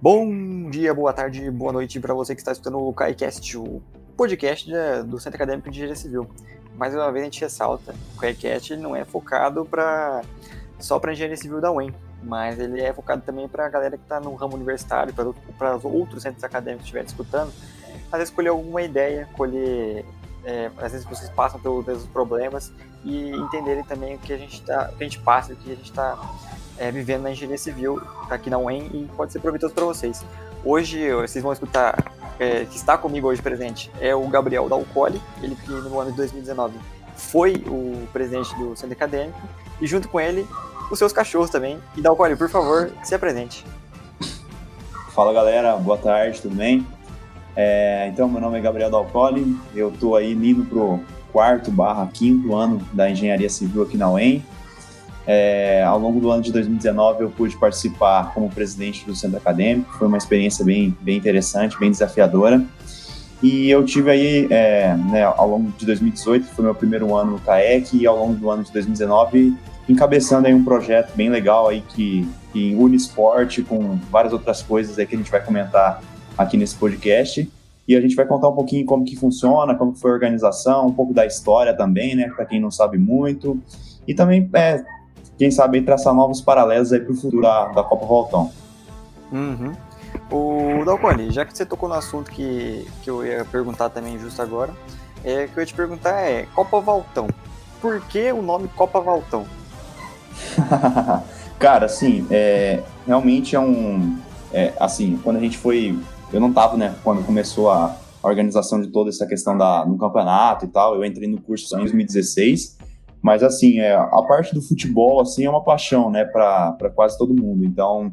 Bom dia, boa tarde, boa noite para você que está escutando o KaiCast, o podcast do Centro Acadêmico de Engenharia Civil. Mais uma vez a gente ressalta, o KaiCast não é focado só para engenharia civil da UEM, mas ele é focado também para a galera que está no ramo universitário, para os outros centros acadêmicos que estiverem escutando, às vezes colher alguma ideia, colher é, às vezes vocês passam pelos mesmos problemas e entenderem também o que a gente tá, o que a gente passa, o que a gente está é, vivendo na engenharia civil aqui na UEM e pode ser proveitoso para vocês. Hoje vocês vão escutar, é, que está comigo hoje presente, é o Gabriel Dalcoli, ele que no ano de 2019 foi o presidente do centro acadêmico, e junto com ele, os seus cachorros também. E Dalcoli, por favor, se apresente. Fala galera, boa tarde, tudo bem? É, então, meu nome é Gabriel Dalcoli, eu estou aí indo pro quarto barra quinto ano da engenharia civil aqui na UEM. É, ao longo do ano de 2019 eu pude participar como presidente do centro acadêmico, foi uma experiência bem, bem interessante, bem desafiadora. E eu tive aí, é, né, ao longo de 2018, foi meu primeiro ano no CAEC, e ao longo do ano de 2019, encabeçando aí um projeto bem legal aí que, que une esporte com várias outras coisas aí que a gente vai comentar aqui nesse podcast. E a gente vai contar um pouquinho como que funciona, como foi a organização, um pouco da história também, né, para quem não sabe muito. E também é, quem sabe traçar novos paralelos aí para o futuro da, da Copa Voltão. Uhum. O Dalcone, já que você tocou no assunto que, que eu ia perguntar também justo agora, é, o que eu ia te perguntar é Copa Voltão. Por que o nome Copa Voltão? Cara, assim, é, realmente é um. É, assim, quando a gente foi. Eu não tava, né, quando começou a, organização de toda essa questão da, no campeonato e tal. Eu entrei no curso em 2016 mas, assim, é, a parte do futebol, assim, é uma paixão, né, para quase todo mundo. Então,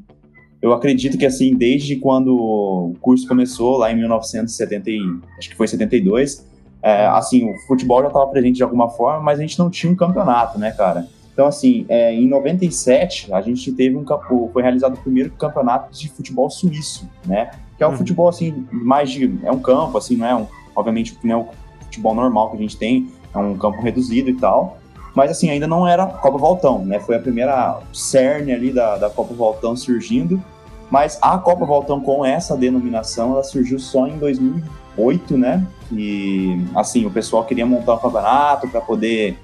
eu acredito que, assim, desde quando o curso começou, lá em 1970, acho que foi 72, é, assim, o futebol já estava presente de alguma forma, mas a gente não tinha um campeonato, né, cara? Então, assim, é, em 97, a gente teve um foi realizado o primeiro campeonato de futebol suíço, né? Que é um uhum. futebol, assim, mais de... é um campo, assim, não é um... Obviamente, não é o futebol normal que a gente tem, é um campo reduzido e tal, mas assim, ainda não era Copa Voltão, né? Foi a primeira cerne ali da, da Copa Voltão surgindo, mas a Copa Voltão com essa denominação, ela surgiu só em 2008, né? E assim, o pessoal queria montar um campeonato para poder,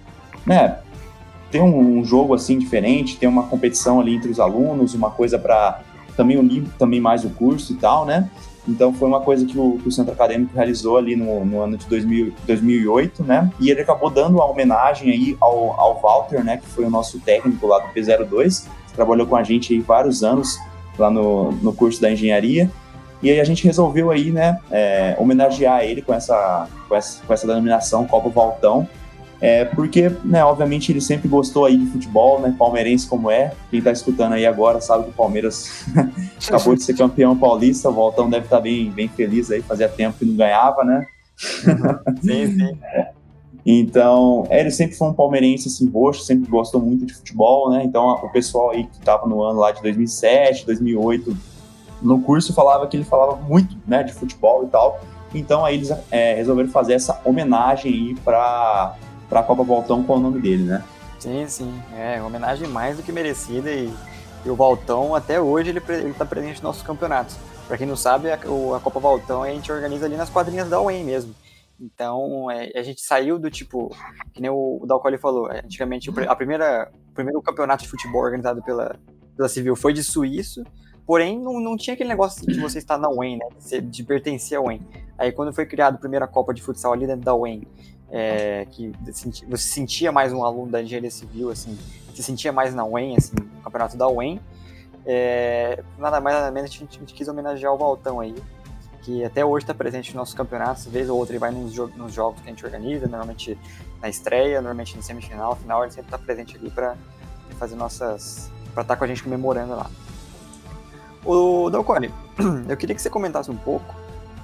né, ter um, um, jogo assim diferente, ter uma competição ali entre os alunos, uma coisa para também unir também mais o curso e tal, né? Então foi uma coisa que o, que o Centro Acadêmico realizou ali no, no ano de 2000, 2008, né? E ele acabou dando uma homenagem aí ao, ao Walter, né? Que foi o nosso técnico lá do P02, trabalhou com a gente aí vários anos lá no, no curso da engenharia. E aí a gente resolveu aí, né, é, homenagear ele com essa, com essa, com essa denominação Copa Valtão, é, porque, né, obviamente ele sempre gostou aí de futebol, né, palmeirense como é. Quem tá escutando aí agora sabe que o Palmeiras acabou de ser campeão paulista, o Voltão deve estar tá bem, bem feliz aí, fazia tempo que não ganhava, né? sim, sim. É. Então, é, ele sempre foi um palmeirense assim, roxo, sempre gostou muito de futebol, né? Então, o pessoal aí que tava no ano lá de 2007, 2008, no curso falava que ele falava muito, né, de futebol e tal. Então, aí eles é, resolveram fazer essa homenagem aí para para a Copa Voltão com o nome dele, né? Sim, sim. É, homenagem mais do que merecida e, e o Voltão até hoje ele está presente nos nossos campeonatos. Para quem não sabe, a, a, Copa Voltão a gente organiza ali nas quadrinhas da UEM mesmo. Então, é, a gente saiu do tipo, que nem o, o Dalcoli falou, é, antigamente a primeira, o primeiro campeonato de futebol organizado pela, pela Civil foi de suíço, porém não, não tinha aquele negócio de você estar na UEM, né, de, de pertencer à UEM. Aí quando foi criado a primeira Copa de Futsal ali dentro da UEM, é, que você sentia mais um aluno da engenharia civil, assim, se sentia mais na UEM, assim, no campeonato da UEM. É, nada mais nada menos a gente, a gente, quis homenagear o Valtão aí, que até hoje está presente nos nossos campeonatos, vez ou outra ele vai nos, jo nos, jogos que a gente organiza, normalmente na estreia, normalmente no semifinal, final, ele sempre está presente ali para fazer nossas. para estar tá com a gente comemorando lá. O Dalcone, eu queria que você comentasse um pouco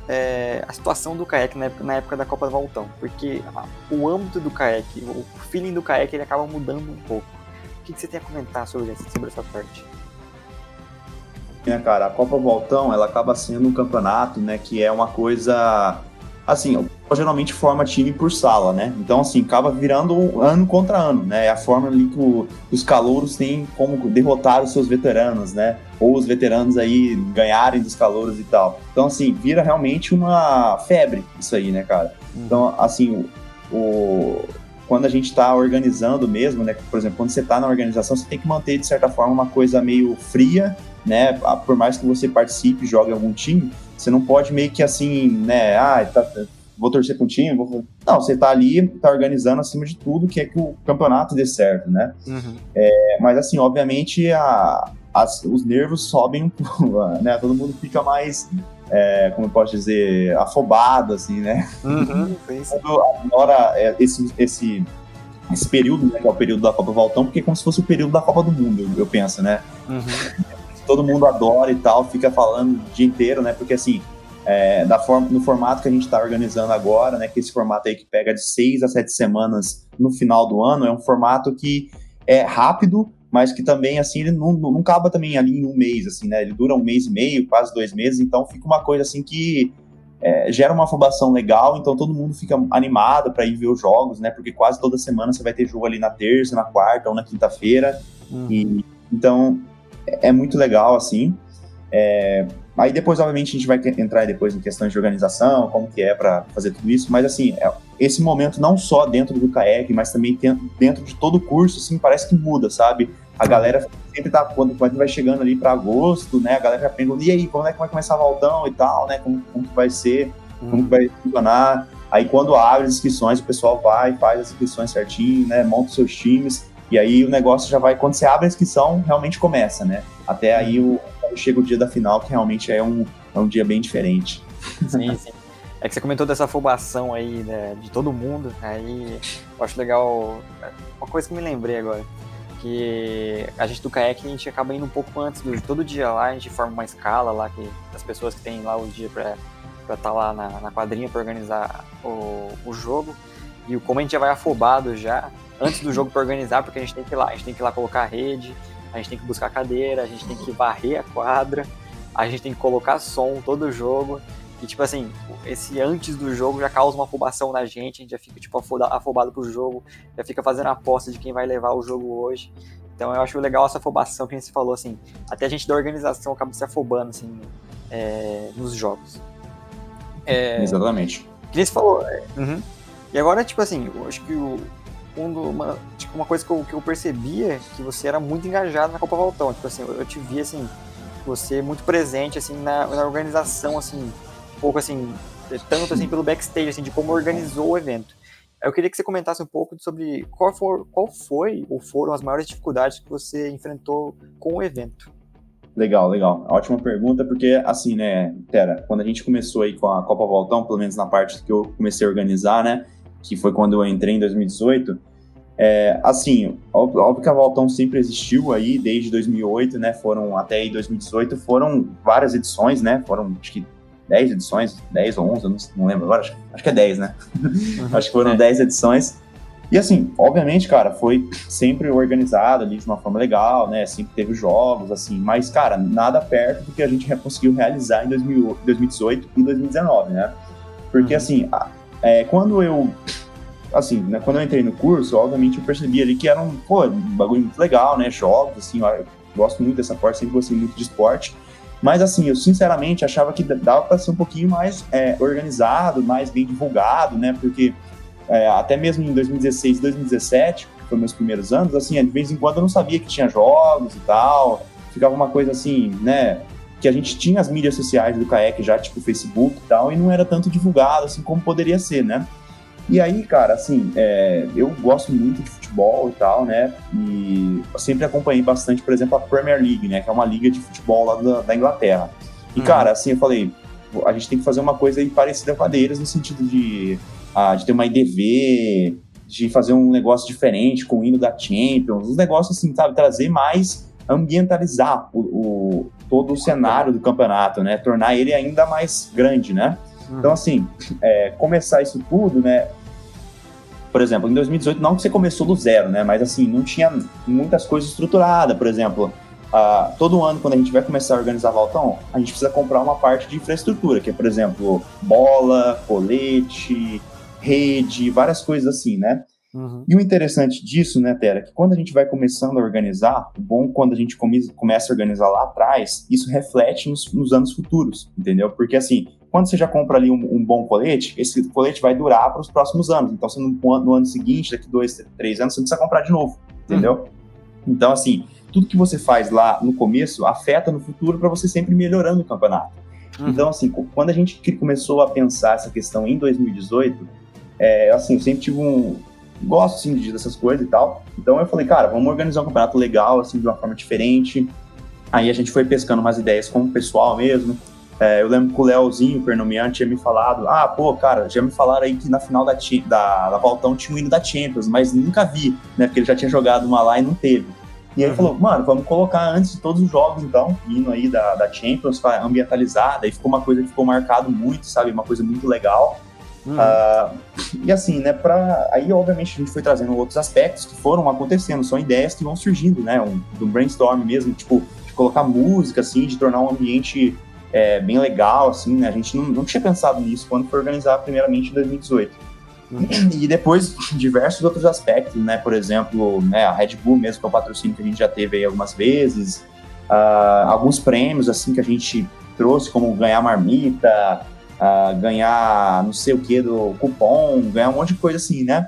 é, a situação do kayak na época, na época da Copa do Valtão, porque a, o âmbito do kayak, o feeling do kayak, ele acaba mudando um pouco. O que, que você tem a comentar sobre, sobre essa parte? É, cara, a Copa Voltão, ela acaba sendo um campeonato, né, que é uma coisa, assim, geralmente forma time por sala, né, então, assim, acaba virando ano contra ano, né, é a forma ali que, o, que os calouros têm como derrotar os seus veteranos, né, ou os veteranos aí ganharem dos calouros e tal. Então, assim, vira realmente uma febre isso aí, né, cara? Uhum. Então, assim, o, o quando a gente está organizando mesmo, né? Por exemplo, quando você está na organização, você tem que manter, de certa forma, uma coisa meio fria, né? Por mais que você participe, jogue algum time, você não pode meio que assim, né? Ah, tá, vou torcer para um time, vou... não, você está ali, está organizando acima de tudo, que é que o campeonato dê certo, né? Uhum. É, mas assim, obviamente, a, as, os nervos sobem um pouco, né? Todo mundo fica mais, é, como eu posso dizer, afobado, assim, né? Uhum, Quando agora é, esse, esse, esse período, né, que é o período da Copa Voltão, porque é como se fosse o período da Copa do Mundo, eu, eu penso, né? Uhum. Todo mundo adora e tal, fica falando o dia inteiro, né? Porque assim, é, da forma, no formato que a gente está organizando agora, né? Que esse formato aí que pega de seis a sete semanas no final do ano, é um formato que é rápido, mas que também, assim, ele não, não acaba também ali em um mês, assim, né? Ele dura um mês e meio, quase dois meses, então fica uma coisa, assim, que é, gera uma afobação legal, então todo mundo fica animado para ir ver os jogos, né? Porque quase toda semana você vai ter jogo ali na terça, na quarta ou na quinta-feira, uhum. e então é, é muito legal, assim. É, Aí depois, obviamente, a gente vai entrar depois em questões de organização, como que é para fazer tudo isso, mas assim, é, esse momento não só dentro do CAEC, mas também dentro de todo o curso, assim, parece que muda, sabe? A galera sempre tá, quando, quando vai chegando ali para agosto, né, a galera já pergunta, e aí, como é que vai começar o Valdão e tal, né, como, como que vai ser, como que vai funcionar, aí quando abre as inscrições, o pessoal vai, faz as inscrições certinho, né, monta os seus times, e aí o negócio já vai, quando você abre a inscrição, realmente começa, né, até aí o, chega o dia da final, que realmente é um, é um dia bem diferente. Sim, sim. É que você comentou dessa afobação aí, né, de todo mundo, aí eu acho legal, uma coisa que me lembrei agora, que a gente do kayak, a gente acaba indo um pouco antes do todo dia lá, a gente forma uma escala lá, que as pessoas que tem lá o dia para estar tá lá na, na quadrinha para organizar o, o jogo, e como a gente já vai afobado já, antes do jogo para organizar, porque a gente tem que ir lá, a gente tem que ir lá colocar a rede, a gente tem que buscar cadeira, a gente tem que varrer a quadra, a gente tem que colocar som todo o jogo. E, tipo assim, esse antes do jogo já causa uma afobação na gente, a gente já fica, tipo, afobado pro jogo, já fica fazendo aposta de quem vai levar o jogo hoje. Então eu acho legal essa afobação que a gente falou, assim, até a gente da organização acaba se afobando, assim, é, nos jogos. É, Exatamente. Que você falou. É, uhum. E agora, tipo assim, eu acho que o, uma, tipo, uma coisa que eu, que eu percebia é que você era muito engajado na Copa Voltão. Tipo assim, eu, te vi assim, você muito presente assim na, na, organização, assim, um pouco assim, tanto assim pelo backstage, assim, de como organizou o evento. Eu queria que você comentasse um pouco sobre qual, for, qual foi ou foram as maiores dificuldades que você enfrentou com o evento. Legal, legal. Ótima pergunta, porque assim, né, Tera, quando a gente começou aí com a Copa Voltão, pelo menos na parte que eu comecei a organizar, né, que foi quando eu entrei em 2018, é, assim, óbvio, que a Valtão sempre existiu aí, desde 2008, né, foram até aí 2018, foram várias edições, né, foram, acho que 10 edições, 10 ou 11, eu não, não lembro agora, acho, acho, que é 10, né, uhum, acho que foram é. 10 edições, e assim, obviamente, cara, foi sempre organizado ali de uma forma legal, né, sempre teve jogos, assim, mas, cara, nada perto do que a gente conseguiu realizar em 2018 e 2019, né, porque, uhum. assim, é, quando eu assim, né, quando eu entrei no curso, obviamente eu percebi ali que era um, pô, um bagulho muito legal, né, jogos, assim, eu gosto muito dessa parte, sempre gostei muito de esporte, mas assim, eu sinceramente achava que dava para ser um pouquinho mais é, organizado, mais bem divulgado, né, porque é, até mesmo em 2016 2017, que foram meus primeiros anos, assim, de vez em quando eu não sabia que tinha jogos e tal, ficava uma coisa assim, né, que a gente tinha as mídias sociais do CAEC já, tipo Facebook e tal, e não era tanto divulgado assim como poderia ser, né? E aí, cara, assim, é, eu gosto muito de futebol e tal, né? E sempre acompanhei bastante, por exemplo, a Premier League, né? Que é uma liga de futebol lá da, da Inglaterra. E, uhum. cara, assim, eu falei, a gente tem que fazer uma coisa aí parecida com a deles, no sentido de, ah, de ter uma IDV, de fazer um negócio diferente com o hino da Champions, uns negócios assim, sabe? Trazer mais ambientalizar o, o, todo o cenário do campeonato, né? Tornar ele ainda mais grande, né? Uhum. Então, assim, é, começar isso tudo, né? Por exemplo, em 2018, não que você começou do zero, né? Mas, assim, não tinha muitas coisas estruturadas. Por exemplo, uh, todo ano, quando a gente vai começar a organizar Valtão, a gente precisa comprar uma parte de infraestrutura, que é, por exemplo, bola, colete, rede, várias coisas assim, né? Uhum. E o interessante disso, né, Tera, é que quando a gente vai começando a organizar, o bom quando a gente come, começa a organizar lá atrás, isso reflete nos, nos, anos futuros, entendeu? Porque assim, quando você já compra ali um, um bom colete, esse colete vai durar para os próximos anos. Então, você no, no, ano seguinte, daqui dois, três anos, você precisa comprar de novo, entendeu? Uhum. Então, assim, tudo que você faz lá no começo afeta no futuro para você sempre melhorando o campeonato. Uhum. Então, assim, quando a gente começou a pensar essa questão em 2018, é, assim, eu sempre tive um, gosto, assim, de dessas coisas e tal. Então eu falei, cara, vamos organizar um campeonato legal, assim, de uma forma diferente. Aí a gente foi pescando umas ideias com o pessoal mesmo. É, eu lembro que o Leozinho, o Pernomian, tinha me falado, ah, pô, cara, já me falaram aí que na final da, da, da Valtão tinha um hino da Champions, mas nunca vi, né, porque ele já tinha jogado uma lá e não teve. E aí uhum. falou, mano, vamos colocar antes de todos os jogos, então, hino aí da, da Champions, para ambientalizar, daí ficou uma coisa que ficou marcado muito, sabe, uma coisa muito legal. Uhum. Uh, e assim, né, pra, aí obviamente a gente foi trazendo outros aspectos que foram acontecendo, são ideias que vão surgindo, né, um, do brainstorm mesmo, tipo, de colocar música, assim, de tornar um ambiente é, bem legal, assim, né, a gente não, não tinha pensado nisso quando foi organizar primeiramente em 2018. Uhum. E depois diversos outros aspectos, né, por exemplo, né, a Red Bull mesmo, que é o patrocínio que a gente já teve aí algumas vezes, uh, alguns prêmios, assim, que a gente trouxe, como ganhar marmita, uh, ganhar não sei o que do cupom, ganhar um monte de coisa assim, né?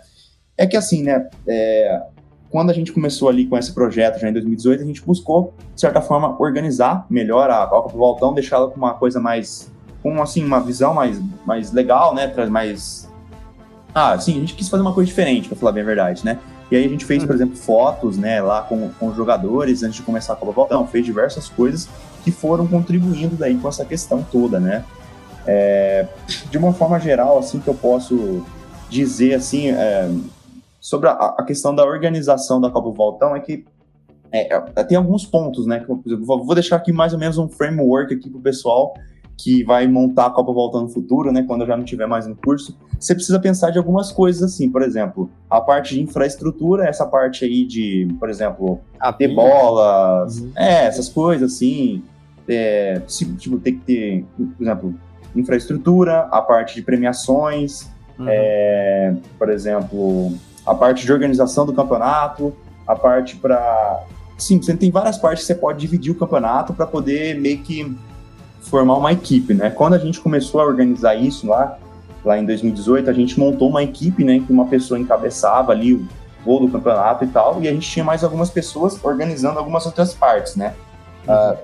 É que assim, né? É, quando a gente começou ali com esse projeto, já em 2018, a gente buscou, de certa forma, organizar melhor a Copa do Voltão, deixá-la com uma coisa mais, com assim, uma visão mais, mais legal, né? Mais. Ah, sim, a gente quis fazer uma coisa diferente, para falar bem a verdade, né? E aí a gente fez, por exemplo, fotos, né, lá com, com os jogadores antes de começar a Copa do Voltão, fez diversas coisas que foram contribuindo daí com essa questão toda, né? É, de uma forma geral, assim, que eu posso dizer, assim, é, sobre a, a, questão da organização da Copa Voltão é que é, é tem alguns pontos, né? Que, exemplo, vou deixar aqui mais ou menos um framework aqui pro pessoal que vai montar a Copa Voltão no futuro, né? Quando eu já não tiver mais no curso. Você precisa pensar de algumas coisas assim, por exemplo, a parte de infraestrutura, essa parte aí de, por exemplo, a ter bolas, uhum. é, essas coisas assim. É, tipo, ter que ter, por exemplo, infraestrutura, a parte de premiações, uhum. é, por exemplo, a parte de organização do campeonato, a parte para. Sim, você tem várias partes que você pode dividir o campeonato para poder meio que formar uma equipe, né? Quando a gente começou a organizar isso lá, lá em 2018, a gente montou uma equipe, né, que uma pessoa encabeçava ali o voo do campeonato e tal, e a gente tinha mais algumas pessoas organizando algumas outras partes, né? Uhum. Uh,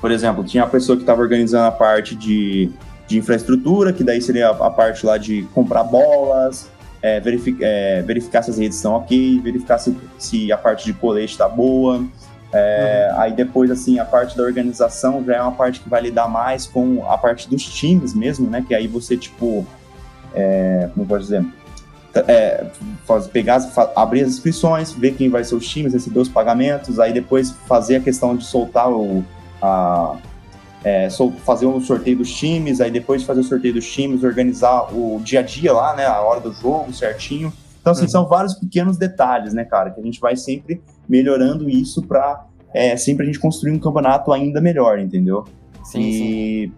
por exemplo, tinha a pessoa que estava organizando a parte de, de infraestrutura, que daí seria a, a parte lá de comprar bolas, é, verific, é, verificar se as redes estão ok, verificar se, se a parte de colete está boa. É, uhum. Aí depois, assim, a parte da organização já é uma parte que vai lidar mais com a parte dos times mesmo, né? Que aí você, tipo, é, como pode dizer, é, faz, pegar, abrir as inscrições, ver quem vai ser os times, receber os pagamentos, aí depois fazer a questão de soltar o, a, é, fazer um sorteio dos times, aí depois de fazer o sorteio dos times, organizar o dia a dia lá, né, a hora do jogo certinho. Então, assim, uhum. são vários pequenos detalhes, né, cara, que a gente vai sempre melhorando isso para é, sempre a gente construir um campeonato ainda melhor, entendeu? Sim, e... sim.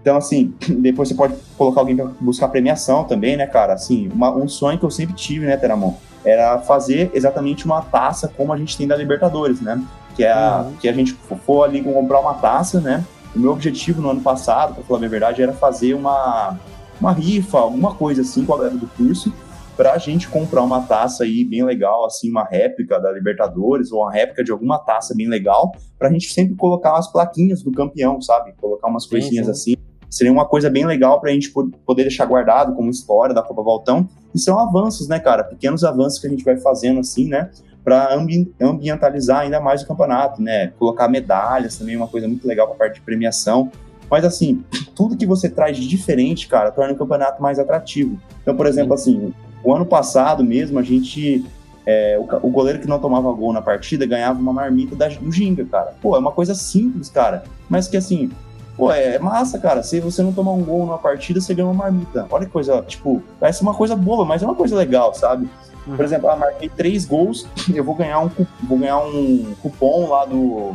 Então, assim, depois você pode colocar alguém para buscar premiação também, né, cara? Assim, uma, um sonho que eu sempre tive, né, Teramon, era fazer exatamente uma taça como a gente tem da Libertadores, né? que é a, uhum. que a gente for ali comprar uma taça, né? O meu objetivo no ano passado, para falar a verdade, era fazer uma, uma rifa, alguma coisa assim com a galera do curso, para a gente comprar uma taça aí bem legal, assim, uma réplica da Libertadores ou uma réplica de alguma taça bem legal, para a gente sempre colocar umas plaquinhas do campeão, sabe? Colocar umas sim, coisinhas sim. assim. Seria uma coisa bem legal para a gente poder deixar guardado como história da Copa Voltão. E são avanços, né, cara? Pequenos avanços que a gente vai fazendo assim, né? Para ambi ambientalizar ainda mais o campeonato, né? Colocar medalhas também, é uma coisa muito legal para a parte de premiação. Mas assim, tudo que você traz de diferente, cara, torna o campeonato mais atrativo. Então, por exemplo, assim, o ano passado mesmo, a gente. É, o, o, goleiro que não tomava gol na partida ganhava uma marmita da, do Ginga, cara. Pô, é uma coisa simples, cara. Mas que assim, pô, é, é massa, cara. Se você não tomar um gol numa partida, você ganha uma marmita. Olha que coisa, tipo, parece uma coisa boba, mas é uma coisa legal, sabe? Uhum. Por exemplo, ah, marquei três gols, eu vou ganhar um, vou ganhar um cupom lá do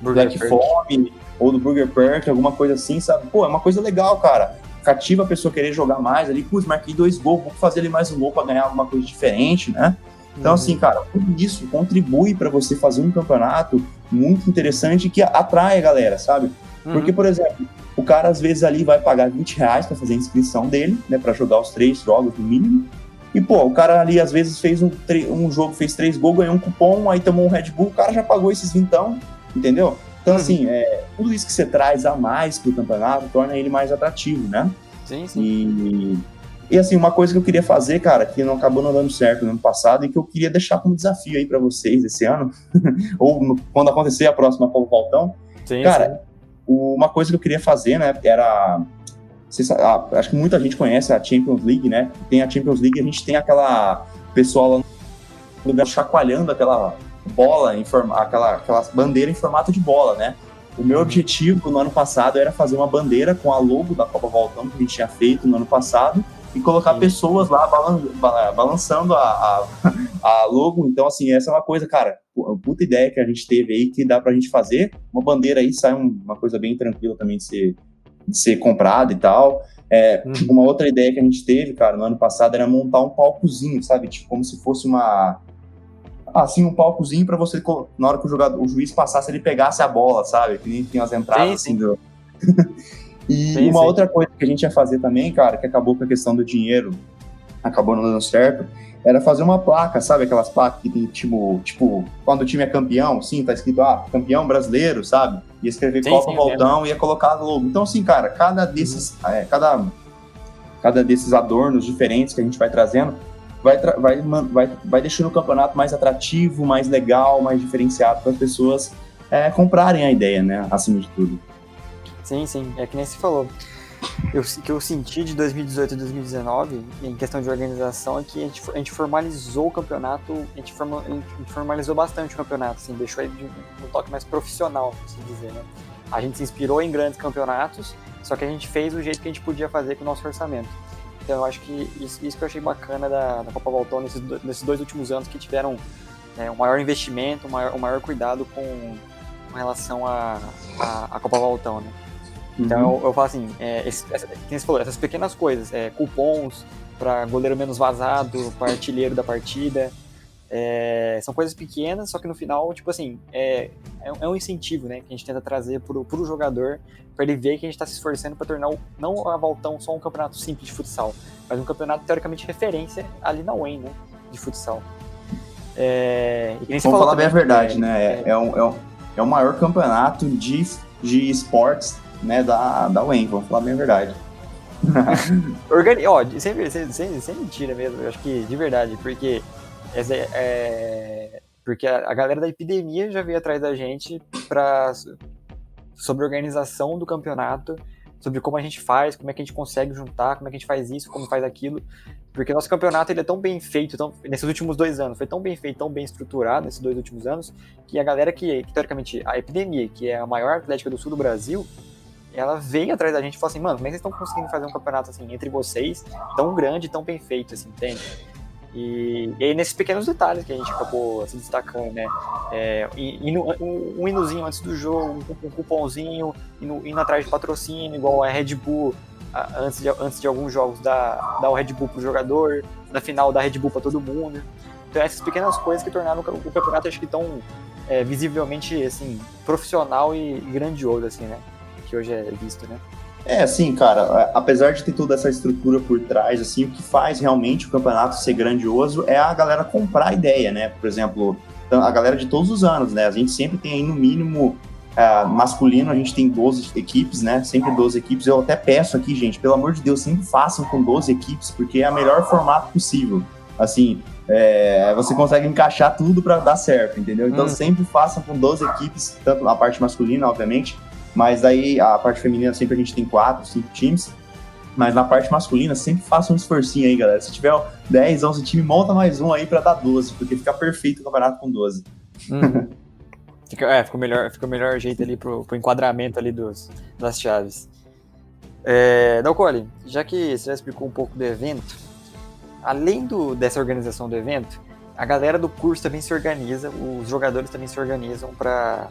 Burger Black Fome ou do Burger Perk, alguma coisa assim, sabe? Pô, é uma coisa legal, cara. cativa a pessoa querer jogar mais ali, putz, marquei dois gols, vou fazer ali mais um gol para ganhar alguma coisa diferente, né? Então, uhum. assim, cara, tudo isso contribui para você fazer um campeonato muito interessante que atrai a galera, sabe? Uhum. Porque, por exemplo, o cara às vezes ali vai pagar 20 reais para fazer a inscrição dele, né, para jogar os três jogos no mínimo. E, pô, o cara ali às vezes fez um, um jogo, fez três gols, ganhou um cupom, aí tomou um Red Bull, o cara já pagou esses vintão, entendeu? Então, uhum. assim, é, tudo isso que você traz a mais pro campeonato torna ele mais atrativo, né? Sim, sim. E, e assim, uma coisa que eu queria fazer, cara, que não acabou não dando certo no ano passado e que eu queria deixar como desafio aí para vocês esse ano, ou no, quando acontecer a próxima Copa Voltão, sim, cara, sim. uma coisa que eu queria fazer, né, era ah, acho que muita gente conhece a Champions League, né? Tem a Champions League, a gente tem aquela pessoal lá no lugar chacoalhando aquela bola, em forma, aquela, aquela bandeira em formato de bola, né? O meu objetivo no ano passado era fazer uma bandeira com a logo da Copa Voltão que a gente tinha feito no ano passado e colocar Sim. pessoas lá balan balançando a, a, a, logo. Então, assim, essa é uma coisa, cara, puta ideia que a gente teve aí que dá pra gente fazer. Uma bandeira aí sai uma coisa bem tranquila também de ser, ser comprada e tal. É, uhum. Uma outra ideia que a gente teve, cara, no ano passado era montar um palcozinho, sabe? Tipo, como se fosse uma. Assim, um palcozinho para você, na hora que o, jogador, o juiz passasse, ele pegasse a bola, sabe? Que nem tem as entradas sim, assim sim. do. E sim, uma outra coisa que a gente ia fazer também, cara, que acabou com a questão do dinheiro, acabou não dando certo, era fazer uma placa, sabe? Aquelas placas que tem, tipo, tipo, quando o time é campeão, sim, tá escrito, ah, campeão brasileiro, sabe? Ia escrever sim, Copa sim, Voltão, ia colocar logo. Então, assim, cara, cada desses, é, cada, cada desses adornos diferentes que a gente vai trazendo, vai, vai, vai, vai deixando o campeonato mais atrativo, mais legal, mais diferenciado para as pessoas é, comprarem a ideia, né? Acima de tudo. Sim, sim, é que nem se falou. Eu, que eu senti de 2018 e 2019, em questão de organização, é que a gente, a gente formalizou o campeonato, a gente, forma, a gente formalizou bastante o campeonato, assim, deixou ele de um toque mais profissional, se dizer, né? A gente se inspirou em grandes campeonatos, só que a gente fez do jeito que a gente podia fazer com o nosso orçamento. Então eu acho que isso, isso que eu achei bacana da, da Copa Voltão nesses, nesses dois últimos anos que tiveram é, um maior investimento, um maior, um maior cuidado com, com relação à a, a, a, Copa Voltão, né? Então uhum. eu, eu, falo assim, é, esse, essa, você falou, essas pequenas coisas, é, cupons para goleiro menos vazado, para artilheiro da partida, é, são coisas pequenas, só que no final, tipo assim, é, é, é um incentivo, né, que a gente tenta trazer pro, pro jogador, para ele ver que a gente está se esforçando para tornar o, não a Voltão só um campeonato simples de futsal, mas um campeonato teoricamente referência ali na UEM, né, de futsal. É, Vamos falar também, bem a verdade, é, né, é, é, um, é, um, é o maior campeonato de, de esportes né, da, da UEM, vamos falar bem a verdade. Organi ó, sem, sem, sem, sem, mentira mesmo, eu acho que de verdade, porque, essa, é, porque a, a, galera da epidemia já veio atrás da gente pra, sobre organização do campeonato, sobre como a gente faz, como é que a gente consegue juntar, como é que a gente faz isso, como faz aquilo. Porque nosso campeonato ele é tão bem feito, tão, nesses últimos dois anos, foi tão bem feito, tão bem estruturado nesses dois últimos anos, que a galera que, que teoricamente, a epidemia, que é a maior atlética do sul do Brasil, ela veio atrás da gente e falou assim, mano, como é que vocês estão conseguindo fazer um campeonato assim entre vocês, tão grande, tão bem feito, assim, entende? E, e aí nesses pequenos detalhes que a gente acabou se destacando, né? É, um, um hinozinho antes do jogo, um, um cupomzinho, indo, indo atrás de patrocínio, igual a Red Bull, a, antes, de, antes de alguns jogos, dar, dar o Red Bull pro jogador, na final dar Red Bull para todo mundo. Então essas pequenas coisas que tornaram o campeonato, acho que tão é, visivelmente, assim, profissional e, e grandioso, assim, né? Que hoje é visto, né? É, assim, cara, apesar de ter toda essa estrutura por trás, assim, o que faz realmente o campeonato ser grandioso é a galera comprar a ideia, né? Por exemplo, a galera de todos os anos, né? A gente sempre tem aí no mínimo uh, masculino, a gente tem 12 equipes, né? Sempre 12 equipes. Eu até peço aqui, gente, pelo amor de Deus, sempre façam com 12 equipes, porque é o melhor formato possível. Assim, é, você consegue encaixar tudo para dar certo, entendeu? Então hum. sempre façam com 12 equipes, tanto na parte masculina, obviamente, mas aí a parte feminina sempre a gente tem quatro, cinco times. Mas na parte masculina, sempre faça um esforcinho aí, galera. Se tiver 10, 11 times, monta mais um aí para dar 12, porque fica perfeito o campeonato com 12. Uhum. fica, é, fica o melhor, fica o melhor jeito ali pro, pro enquadramento ali dos, das chaves. É, Dalcoli, já que você já explicou um pouco do evento, além do, dessa organização do evento, a galera do curso também se organiza, os jogadores também se organizam para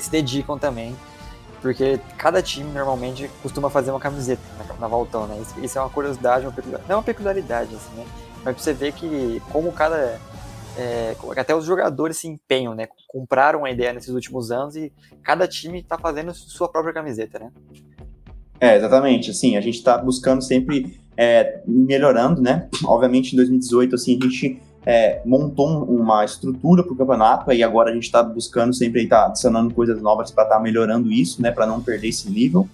se dedicam também, porque cada time normalmente costuma fazer uma camiseta. na Valtão, né? Isso, isso, é uma curiosidade, uma peculiaridade, não é uma peculiaridade, assim, né? Mas você vê que como cada é, até os jogadores se empenham, né? Compraram a ideia nesses últimos anos e cada time está fazendo sua própria camiseta, né? É, exatamente. Assim, a gente está buscando sempre é, melhorando, né? Obviamente, em 2018, assim, a gente é, montou uma estrutura para o campeonato e agora a gente está buscando sempre estar tá adicionando coisas novas para estar tá melhorando isso, né? Para não perder esse nível.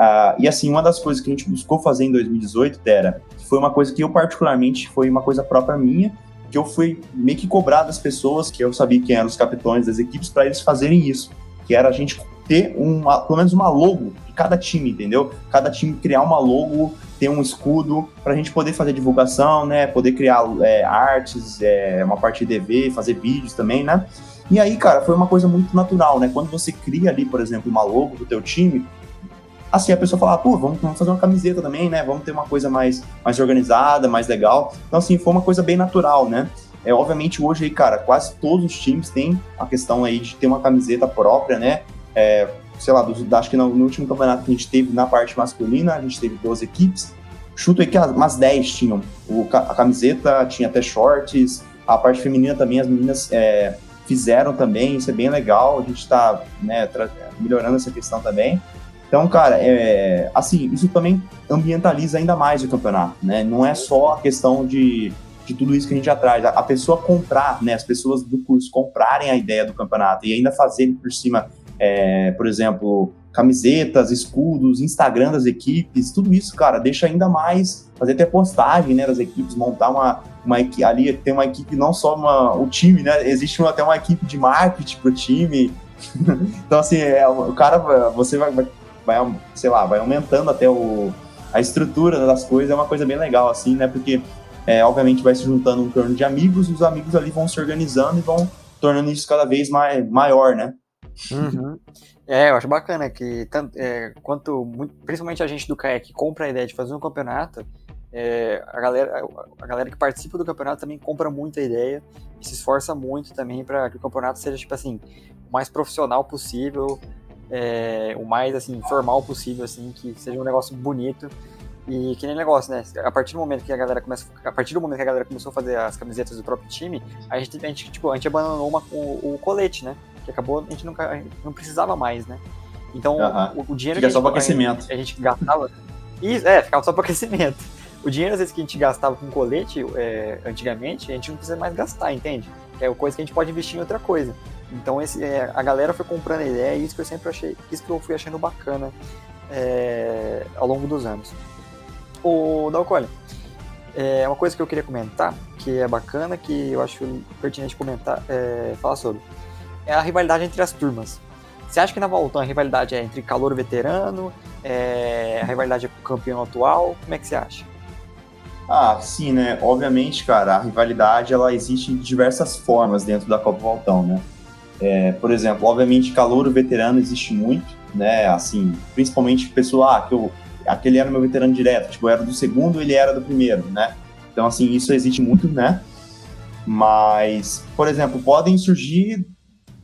Uh, e assim, uma das coisas que a gente buscou fazer em 2018, Tera, foi uma coisa que eu particularmente foi uma coisa própria minha, que eu fui meio que cobrar das pessoas, que eu sabia quem eram os capitões das equipes, para eles fazerem isso. Que era a gente ter uma, pelo menos uma logo de cada time, entendeu? Cada time criar uma logo, ter um escudo, para a gente poder fazer divulgação, né? Poder criar é, artes, é, uma parte de EV, fazer vídeos também, né? E aí, cara, foi uma coisa muito natural, né? Quando você cria ali, por exemplo, uma logo do teu time, assim a pessoa fala, pô, vamos, vamos, fazer uma camiseta também, né? Vamos ter uma coisa mais, mais organizada, mais legal. Então, assim, foi uma coisa bem natural, né? É, obviamente, hoje aí, cara, quase todos os times têm a questão aí de ter uma camiseta própria, né? É, sei lá, do, acho que no, no, último campeonato que a gente teve na parte masculina, a gente teve duas equipes. Chuto aí que umas 10 tinham o, a camiseta, tinha até shorts. A parte feminina também, as meninas é, fizeram também, isso é bem legal. A gente está né, melhorando essa questão também. Então, cara, é, assim, isso também ambientaliza ainda mais o campeonato, né? Não é só a questão de, de tudo isso que a gente traz. A, a pessoa comprar, né? As pessoas do curso comprarem a ideia do campeonato e ainda fazerem por cima, é, por exemplo, camisetas, escudos, Instagram das equipes, tudo isso, cara, deixa ainda mais, fazer até postagem, né, das equipes, montar uma, uma ali tem uma equipe, não só uma, o time, né, existe uma, até uma equipe de marketing pro time, então assim, é, o cara, você vai, vai vai, sei lá, vai aumentando até o, a estrutura das coisas, é uma coisa bem legal, assim, né? Porque, é, obviamente, vai se juntando um torno de amigos os amigos ali vão se organizando e vão tornando isso cada vez mais, maior, né? Uhum. É, eu acho bacana que, tanto, é, quanto, principalmente a gente do CAEC compra a ideia de fazer um campeonato, é, a, galera, a galera que participa do campeonato também compra muita ideia e se esforça muito também para que o campeonato seja, tipo assim, o mais profissional possível, é, o mais assim formal possível, assim, que seja um negócio bonito e que nem negócio, né? A partir do momento que a galera começa, a partir do momento que a galera começou a fazer as camisetas do próprio time, a gente, a gente tipo, a gente abandonou uma, o, o, colete, né? Que acabou, a gente nunca, a gente não precisava mais, né? Então, uh -huh. o, o, dinheiro Fica que só para aquecimento. A, a gente gastava, isso, é, ficava só para aquecimento. O dinheiro, às vezes, que a gente gastava com colete é, antigamente, a gente não precisa mais gastar, entende? É coisa que a gente pode investir em outra coisa. Então esse, é, a galera foi comprando a ideia e isso que eu sempre achei, isso que eu fui achando bacana é, ao longo dos anos. O Dalcoli, é uma coisa que eu queria comentar, que é bacana, que eu acho pertinente comentar, é, falar sobre, é a rivalidade entre as turmas. Você acha que na Voltão a rivalidade é entre calor veterano, é, a rivalidade é com o campeão atual? Como é que você acha? Ah, sim, né? Obviamente, cara, a rivalidade ela existe de diversas formas dentro da Copa Voltão, né? É, por exemplo, obviamente, calor veterano existe muito, né? Assim, principalmente pessoa, ah, que eu, aquele era meu veterano direto, tipo, eu era do segundo, ele era do primeiro, né? Então, assim, isso existe muito, né? Mas, por exemplo, podem surgir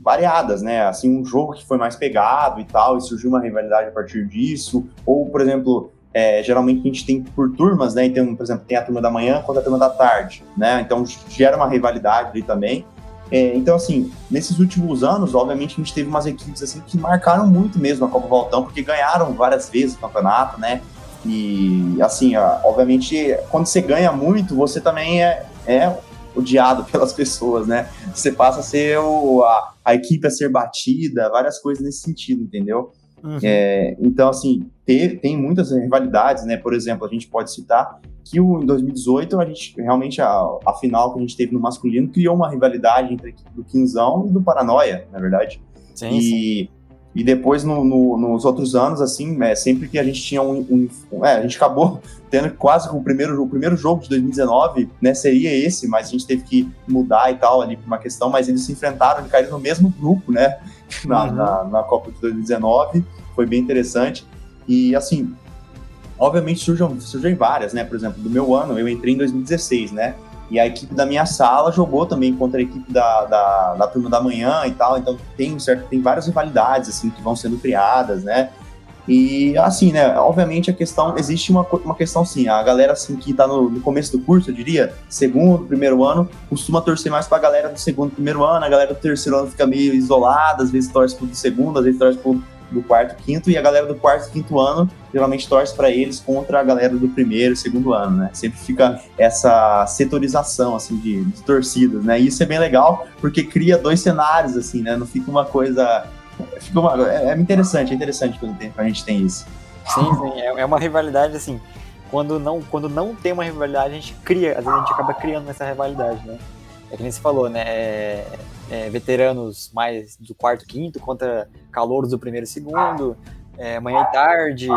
variadas, né? Assim, um jogo que foi mais pegado e tal, e surgiu uma rivalidade a partir disso, ou, por exemplo, é, geralmente a gente tem por turmas, né? Então, por exemplo, tem a turma da manhã contra a turma da tarde, né? Então gera uma rivalidade ali também. É, então, assim, nesses últimos anos, obviamente, a gente teve umas equipes assim que marcaram muito mesmo a Copa Voltão, porque ganharam várias vezes o campeonato, né? E, assim, obviamente, quando você ganha muito, você também é, é odiado pelas pessoas, né? Você passa a ser o, a, a equipe a ser batida, várias coisas nesse sentido, entendeu? Uhum. É, então, assim, ter, tem muitas rivalidades, né? Por exemplo, a gente pode citar que o, em 2018 a gente realmente a, a final que a gente teve no masculino criou uma rivalidade entre a equipe do Quinzão e do Paranoia, na verdade. Sim, e, sim. e depois no, no, nos outros anos, assim, é, sempre que a gente tinha um, um é, a gente acabou tendo quase o primeiro, o primeiro jogo de 2019, né, seria esse, mas a gente teve que mudar e tal ali por uma questão, mas eles se enfrentaram e caíram no mesmo grupo, né, na, uhum. na, na Copa de 2019, foi bem interessante. E assim, obviamente surgem, surgem várias, né? Por exemplo, do meu ano, eu entrei em 2016, né? E a equipe da minha sala jogou também contra a equipe da, da, da turma da manhã e tal. Então tem, certo, tem várias rivalidades assim que vão sendo criadas, né? E assim, né, obviamente a questão, existe uma, uma questão assim, a galera assim que tá no, no começo do curso, eu diria, segundo, primeiro ano, costuma torcer mais pra galera do segundo, primeiro ano, a galera do terceiro ano fica meio isolada, às vezes torce pro segundo, às vezes torce pro do quarto, quinto, e a galera do quarto, quinto ano geralmente torce para eles contra a galera do primeiro, segundo ano, né? Sempre fica essa setorização, assim, de, de torcidas, né? E isso é bem legal, porque cria dois cenários, assim, né? Não fica uma coisa Fica uma, é, é, interessante, é interessante quando a gente tem isso. Sim, sim, é, é uma rivalidade assim. Quando não, quando não tem uma rivalidade, a gente cria, às vezes a gente acaba criando essa rivalidade, né? É que nem você falou, né? É, é, veteranos mais do quarto, quinto contra calouros do primeiro segundo, é, manhã e tarde,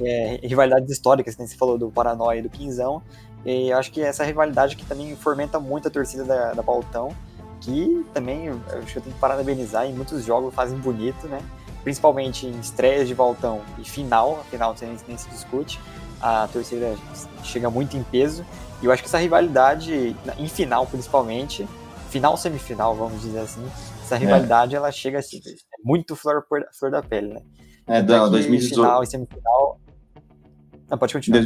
é, rivalidades históricas, que você falou do Paranoia e do Quinzão. E acho que essa rivalidade que também fomenta muito a torcida da, da Baltão que também acho que eu tenho que parabenizar, em muitos jogos fazem bonito, né? Principalmente em estreias de Valtão e final, afinal nem, nem se discute, a torcida chega muito em peso. E eu acho que essa rivalidade, em final principalmente, final semifinal, vamos dizer assim, essa é. rivalidade é. ela chega assim, muito flor, flor da pele, né? É, não, 2018. Final e semifinal. Não, pode continuar.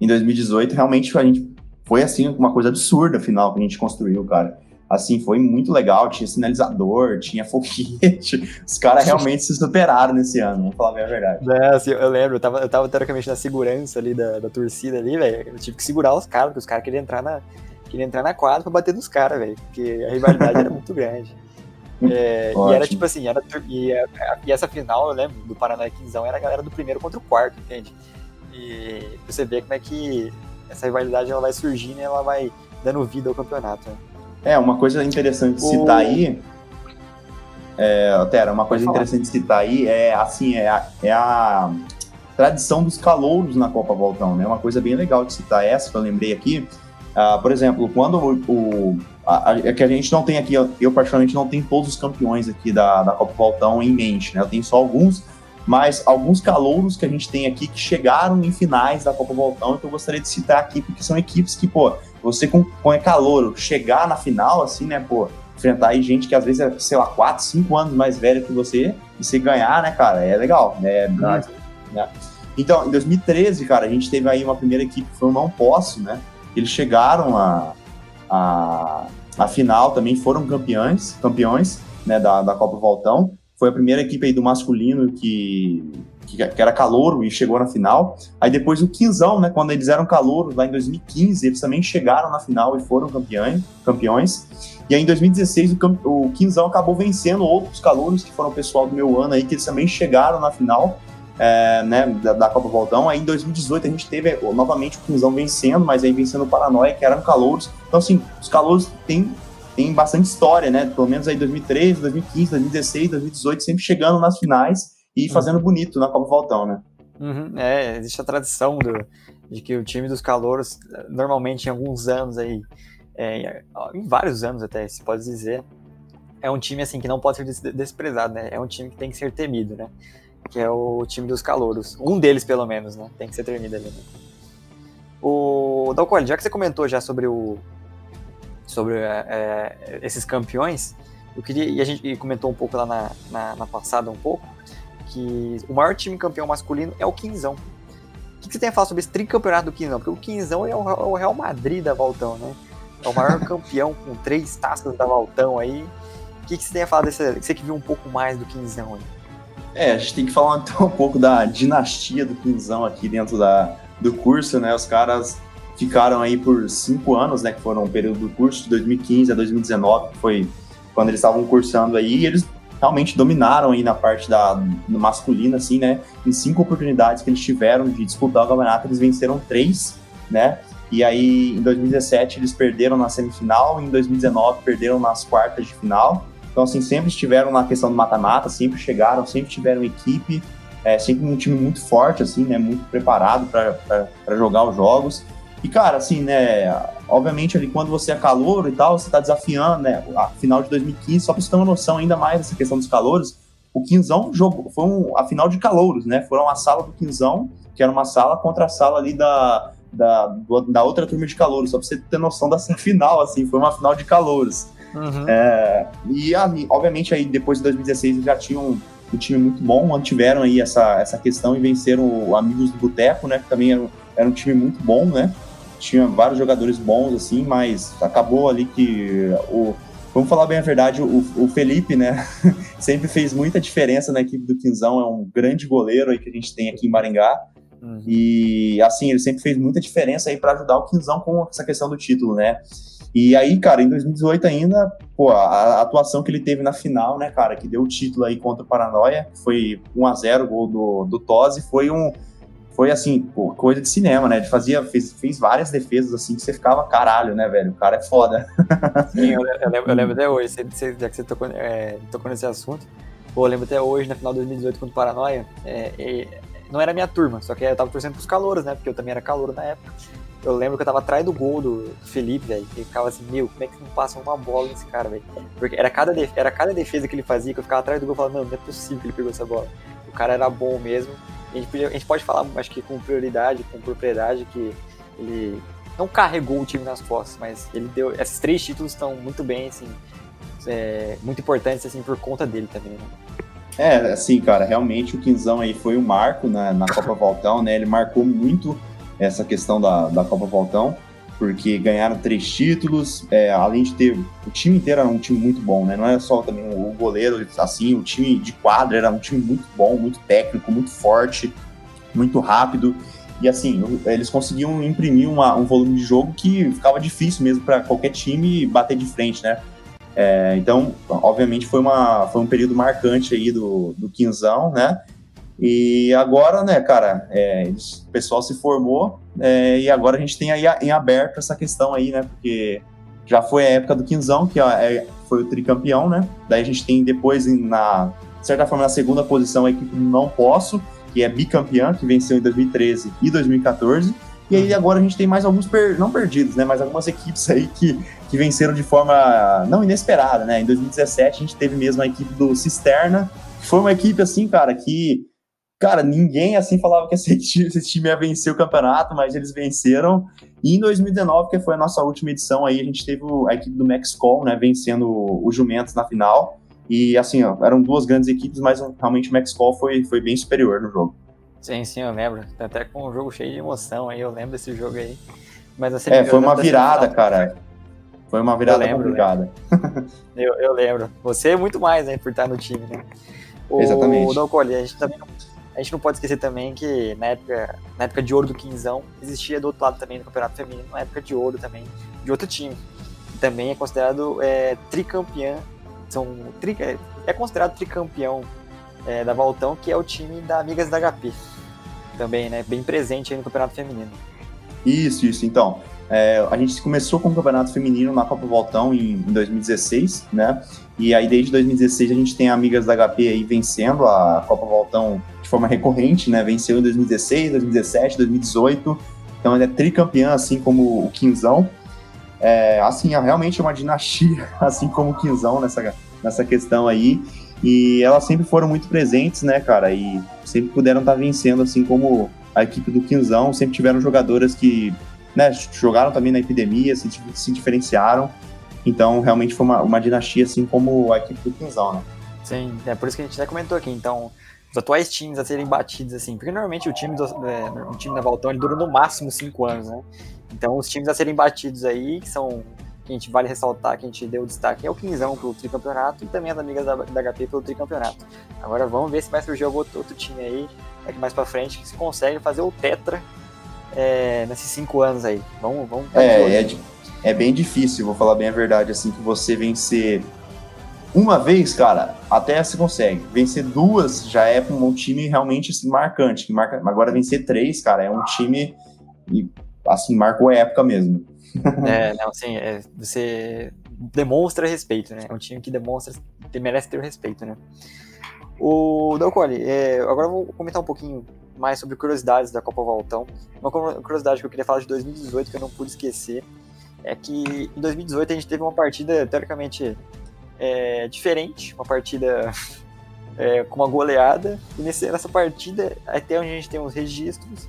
Em 2018, realmente a gente foi assim uma coisa absurda a final que a gente construiu, cara assim, foi muito legal. Tinha sinalizador, tinha foguete. Os caras realmente se superaram nesse ano, vamos falar bem a verdade. É, assim, eu lembro, eu tava, eu tava teoricamente na segurança ali da, da torcida ali, velho. Eu tive que segurar os caras, porque os caras queriam entrar na. Queriam entrar na quadra pra bater nos caras, velho. Porque a rivalidade era muito grande. É, e era tipo assim, era, e, e, essa final, eu lembro, do Paraná Quinzão, era a galera do primeiro contra o quarto, entende? E você vê como é que essa rivalidade ela vai surgindo e ela vai dando vida ao campeonato. Né? É, uma coisa interessante de citar aí. É, Tera, uma coisa interessante de citar aí é assim, é a, é a tradição dos calouros na Copa Voltão, né? Uma coisa bem legal de citar essa que eu lembrei aqui. Uh, por exemplo, quando o, o a, a, é que a gente não tem aqui, eu, particularmente não tenho todos os campeões aqui da, da Copa Voltão em mente, né? Eu tenho só alguns, mas alguns calouros que a gente tem aqui que chegaram em finais da Copa Voltão, que eu gostaria de citar aqui, porque são equipes que, pô, você com, com é calor, chegar na final, assim, né, pô, enfrentar aí gente que às vezes é, sei lá, 4, 5 anos mais velha que você, e você ganhar, né, cara, é legal, né, né? Então, em 2013, cara, a gente teve aí uma primeira equipe que foi o Não Posso, né, eles chegaram a, a, a final também, foram campeões, campeões, né, da, da Copa Voltão, foi a primeira equipe aí do masculino que, que, que, era calouro e chegou na final. Aí depois o Quinzão, né, quando eles eram calouros lá em 2015, eles também chegaram na final e foram campeões. campeões. E aí em 2016 o, o Quinzão acabou vencendo outros calouros que foram o pessoal do meu ano aí, que eles também chegaram na final. É, né, da, da, Copa Voltão. Aí em 2018 a gente teve novamente o Quinzão vencendo, mas aí vencendo o Paranoia, que eram calouros. Então, assim, os calouros têm tem bastante história, né? Pelo menos aí 2013, 2015, 2016, 2018, sempre chegando nas finais e uhum. fazendo bonito na Copa Voltão, né? Uhum, é, existe a tradição do, de que o time dos calouros, normalmente em alguns anos aí, é, em vários anos até, se pode dizer, é um time assim que não pode ser desprezado, né? É um time que tem que ser temido, né? Que é o time dos calouros. Um deles, pelo menos, né? Tem que ser temido ali. Né? O Dalcoli, já que você comentou já sobre o, sobre é, é, esses campeões, eu queria, e a gente comentou um pouco lá na, na, na, passada um pouco, que o maior time campeão masculino é o Quinzão. O que, que você tem a falar sobre esse tricampeonato do Quinzão? Porque o Quinzão é o, é o Real Madrid da Valtão, né? É o maior campeão com três taças da Valtão aí. O que, que você tem a falar desse, você que viu um pouco mais do Quinzão aí? É, a gente tem que falar então um pouco da dinastia do Quinzão aqui dentro da, do curso, né? Os caras ficaram aí por cinco anos, né, que foram um período do curso de 2015 a 2019, que foi quando eles estavam cursando aí, e eles realmente dominaram aí na parte da masculina, assim, né, em cinco oportunidades que eles tiveram de disputar o campeonato, eles venceram três, né, e aí em 2017 eles perderam na semifinal, e em 2019 perderam nas quartas de final, então assim, sempre estiveram na questão do mata-mata, sempre chegaram, sempre tiveram equipe, é, sempre um time muito forte, assim, né, muito preparado para jogar os jogos, e, cara, assim, né, obviamente ali quando você é calor e tal, você tá desafiando, né, a final de 2015, só pra você ter uma noção ainda mais dessa questão dos calouros, o Quinzão jogou, foi um, a final de calouros, né, foram a sala do Quinzão, que era uma sala contra a sala ali da, da, da outra turma de calouros, só pra você ter noção dessa final, assim, foi uma final de calouros. Uhum. É, e, obviamente, aí depois de 2016 eles já tinham um time muito bom, mantiveram aí essa, essa questão e venceram o Amigos do Boteco, né? Que também era, era um time muito bom, né? Tinha vários jogadores bons, assim, mas acabou ali que o. Vamos falar bem a verdade, o, o Felipe, né? sempre fez muita diferença na equipe do Quinzão, é um grande goleiro aí que a gente tem aqui em Maringá. Uhum. E assim, ele sempre fez muita diferença aí para ajudar o Quinzão com essa questão do título, né? E aí, cara, em 2018 ainda, pô, a, atuação que ele teve na final, né, cara, que deu o título aí contra o Paranoia, foi 1 a 0 o gol do, do Tosi, foi um foi assim, pô, coisa de cinema, né? Ele fazia, fez, fez várias defesas assim que você ficava, caralho, né, velho? O cara é foda. Sim, eu, eu, lembro, eu lembro, até hoje, já que você tocou, é, tocou nesse assunto, pô, eu lembro até hoje, na final de 2018 contra o Paranoia, é, é, não era minha turma, só que eu tava torcendo pros calouros, né? Porque eu também era calouro na época. Eu lembro que eu tava atrás do gol do Felipe, velho. E ficava assim, meu, como é que não passa uma bola nesse cara, velho? Porque era cada, era cada defesa que ele fazia que eu ficava atrás do gol e falava, não, não é possível que ele pegou essa bola. O cara era bom mesmo. A gente, podia, a gente pode falar, acho que com prioridade, com propriedade, que ele não carregou o time nas costas, mas ele deu. Esses três títulos estão muito bem, assim, é, muito importantes, assim, por conta dele também, né? É, assim, cara, realmente o Quinzão aí foi um marco na, na Copa Voltão, né? Ele marcou muito essa questão da, da Copa Voltão, porque ganharam três títulos, é, além de ter. O time inteiro era um time muito bom, né? Não é só também o goleiro, assim, o time de quadra era um time muito bom, muito técnico, muito forte, muito rápido. E assim, eles conseguiam imprimir uma, um volume de jogo que ficava difícil mesmo para qualquer time bater de frente, né? É, então, obviamente, foi, uma, foi um período marcante aí do, do Quinzão, né? E agora, né, cara, é, o pessoal se formou é, e agora a gente tem aí em aberto essa questão aí, né? Porque já foi a época do Quinzão, que é, foi o tricampeão, né? Daí a gente tem depois, na de certa forma, na segunda posição, a equipe Não Posso, que é bicampeã, que venceu em 2013 e 2014. E aí agora a gente tem mais alguns, per, não perdidos, né? Mas algumas equipes aí que, que venceram de forma não inesperada, né? Em 2017 a gente teve mesmo a equipe do Cisterna, que foi uma equipe assim, cara, que cara, ninguém assim falava que esse time, esse time ia vencer o campeonato, mas eles venceram. E em 2019, que foi a nossa última edição aí, a gente teve a equipe do Max Call, né, vencendo o Jumentos na final. E assim, ó, eram duas grandes equipes, mas realmente o Max Call foi, foi bem superior no jogo. Sim, sim, eu lembro. Até com um jogo cheio de emoção aí, eu lembro desse jogo aí. Mas assim, é, foi uma virada, cara. Foi uma virada eu lembro, complicada. Eu, eu, lembro. Você é muito mais, né, por estar no time, né? O, Exatamente. O Dalcoli, a gente também não a gente não pode esquecer também que na época, na época de ouro do Quinzão, existia do outro lado também no Campeonato Feminino, na época de ouro também, de outro time. Também é considerado é, tricampeão. São, tri, é, é considerado tricampeão é, da Valtão, que é o time da Amigas da HP. Também, né? Bem presente no Campeonato Feminino. Isso, isso. Então, é, a gente começou com o Campeonato Feminino na Copa Voltão em, em 2016, né? E aí, desde 2016, a gente tem Amigas da HP aí vencendo a Copa Voltão forma recorrente, né? Venceu em 2016, 2017, 2018. Então ele é tricampeão, assim como o Quinzão. É, assim, é realmente uma dinastia, assim como o Quinzão nessa, nessa questão aí. E elas sempre foram muito presentes, né, cara? E sempre puderam estar vencendo, assim como a equipe do Quinzão. Sempre tiveram jogadoras que né, jogaram também na epidemia, se, se diferenciaram. Então, realmente foi uma, uma dinastia, assim como a equipe do Quinzão, né? Sim, é por isso que a gente até comentou aqui. Então, os atuais times a serem batidos, assim, porque normalmente o time, do, é, o time da Valtão ele dura no máximo cinco anos, né? Então os times a serem batidos aí, que são que a gente vale ressaltar, que a gente deu destaque, é o Quinzão pelo tricampeonato e também as amigas da, da HP pelo tricampeonato. Agora vamos ver se vai surgir algum outro, outro time aí, mais pra frente, que se consegue fazer o Tetra é, nesses cinco anos aí. Vamos, vamos. É, é, é bem difícil, vou falar bem a verdade, assim, que você vencer uma vez, cara, até se consegue. Vencer duas já é um time realmente assim, marcante. Que marca... Agora vencer três, cara, é um time e assim, marcou a época mesmo. é, não, assim, é, você demonstra respeito, né? É um time que demonstra, que merece ter respeito, né? O Dalcoli, é, agora eu vou comentar um pouquinho mais sobre curiosidades da Copa Voltão. Uma curiosidade que eu queria falar de 2018 que eu não pude esquecer é que em 2018 a gente teve uma partida teoricamente é, diferente, uma partida é, com uma goleada. E nesse, nessa partida, até onde a gente tem os registros,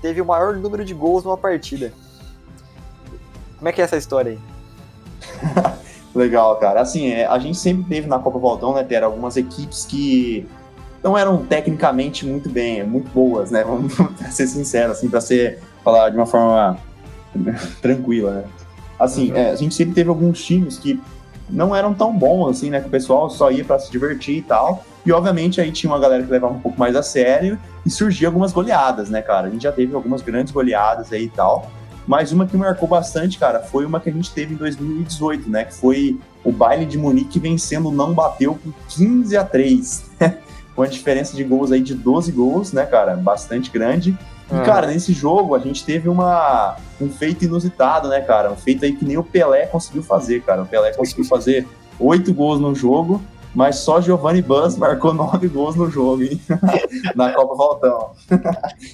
teve o maior número de gols numa partida. Como é que é essa história aí? Legal, cara. Assim, é, a gente sempre teve na Copa Voltão, né, Ter algumas equipes que não eram tecnicamente muito bem, muito boas, né? Vamos ser sinceros, assim, para ser falar de uma forma tranquila, né? Assim, uhum. é, a gente sempre teve alguns times que não eram tão bons, assim, né? Que o pessoal só ia para se divertir e tal. E, obviamente, aí tinha uma galera que levava um pouco mais a sério e surgia algumas goleadas, né, cara? A gente já teve algumas grandes goleadas aí e tal. Mas uma que marcou bastante, cara, foi uma que a gente teve em 2018, né? Que foi o baile de Munique vencendo o não bateu por 15 a 3. com a diferença de gols aí de 12 gols, né, cara? Bastante grande. E, uhum. cara, nesse jogo a gente teve uma, um feito inusitado, né, cara? Um feito aí que nem o Pelé conseguiu fazer, cara. O Pelé conseguiu fazer oito gols no jogo, mas só Giovanni Buzz marcou nove gols no jogo, hein? Na Copa Valtão.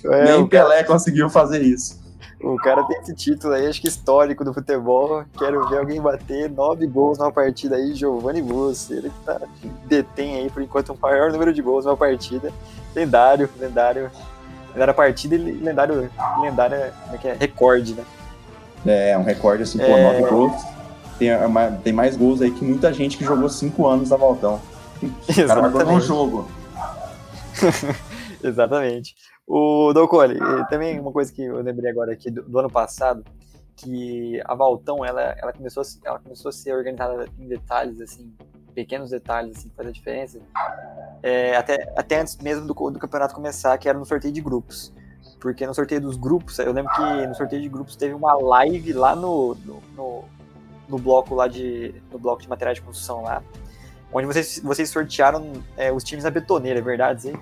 É, nem o Pelé cara... conseguiu fazer isso. O cara tem esse título aí, acho que histórico do futebol. Quero ver alguém bater nove gols numa partida aí, Giovanni Bussi. Ele que tá, detém aí, por enquanto, o maior número de gols numa partida. Lendário, lendário. Lendária partida e lendário, lendário, como é que é? Recorde, né? É, um recorde assim, é... nove gols. Tem, é tem mais gols aí que muita gente que jogou cinco anos na Valtão. O cara marcou num jogo. Exatamente. O Dolcole, também uma coisa que eu lembrei agora aqui do, do, ano passado, que a Valtão, ela, ela, começou, ela começou a ser organizada em detalhes, assim, pequenos detalhes, assim, que fazem a diferença, é, até, até antes mesmo do, do campeonato começar, que era no sorteio de grupos. Porque no sorteio dos grupos, eu lembro que no sorteio de grupos teve uma live lá no, no, no, no bloco lá de, no bloco de materiais de construção lá, onde vocês, vocês sortearam é, os times da betoneira, é verdade, sim?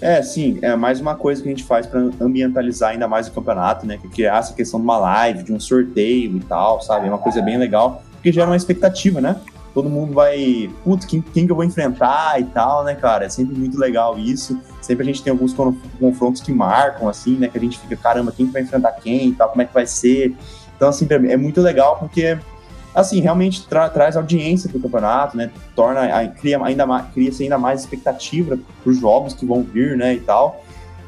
É, sim, é mais uma coisa que a gente faz para ambientalizar ainda mais o campeonato, né? Que é criar essa questão de uma live, de um sorteio e tal, sabe? É uma coisa bem legal, porque gera uma expectativa, né? Todo mundo vai, putz, quem, quem que eu vou enfrentar e tal, né, cara? É sempre muito legal isso. Sempre a gente tem alguns confrontos que marcam, assim, né? Que a gente fica, caramba, quem que vai enfrentar quem e tal, como é que vai ser. Então, assim, é muito legal porque assim, realmente tra traz audiência para o campeonato, né? Torna, cria ainda mais, cria ainda mais expectativa para os jogos que vão vir, né, e tal.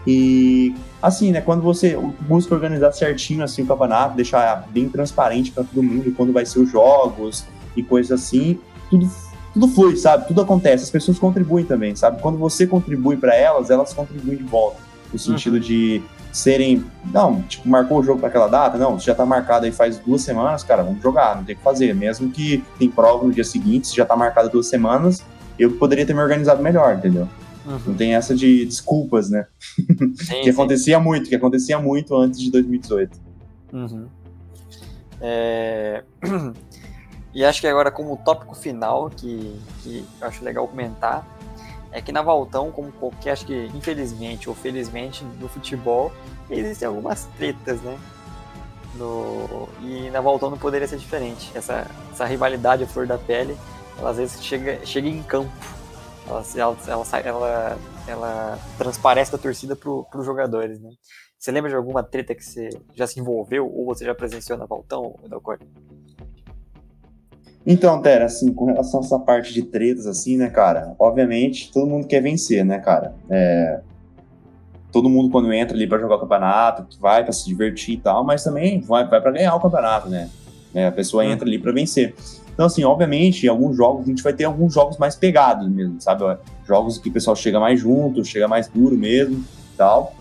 E assim, né, quando você busca organizar certinho assim o campeonato, deixar bem transparente para todo mundo quando vai ser os jogos e coisas assim, tudo tudo flui, sabe? Tudo acontece. As pessoas contribuem também, sabe? Quando você contribui para elas, elas contribuem de volta. No sentido uhum. de serem. Não, tipo, marcou o jogo para aquela data? Não, já tá marcado aí faz duas semanas, cara, vamos jogar, não tem o que fazer. Mesmo que tem prova no dia seguinte, se já tá marcado duas semanas, eu poderia ter me organizado melhor, entendeu? Uhum. Não tem essa de desculpas, né? Sim, que acontecia sim. muito, que acontecia muito antes de 2018. Uhum. É... E acho que agora, como tópico final, que, que eu acho legal comentar, é que na Valtão, como qualquer, acho que infelizmente ou felizmente no futebol, existem algumas tretas, né? No, e na Valtão não poderia ser diferente. Essa, essa rivalidade a flor da pele, ela às vezes chega, chega em campo. Ela, ela, ela, ela, ela transparece da torcida para os jogadores, né? Você lembra de alguma treta que você já se envolveu ou você já presenciou na Valtão, Dalcor? Então, Tera, assim, com relação a essa parte de tretas, assim, né, cara? Obviamente, todo mundo quer vencer, né, cara? É... Todo mundo, quando entra ali para jogar o campeonato, vai para se divertir e tal, mas também vai, vai para ganhar o campeonato, né? É, a pessoa entra ali para vencer. Então, assim, obviamente, em alguns jogos, a gente vai ter alguns jogos mais pegados mesmo, sabe? Jogos que o pessoal chega mais junto, chega mais duro mesmo e tal.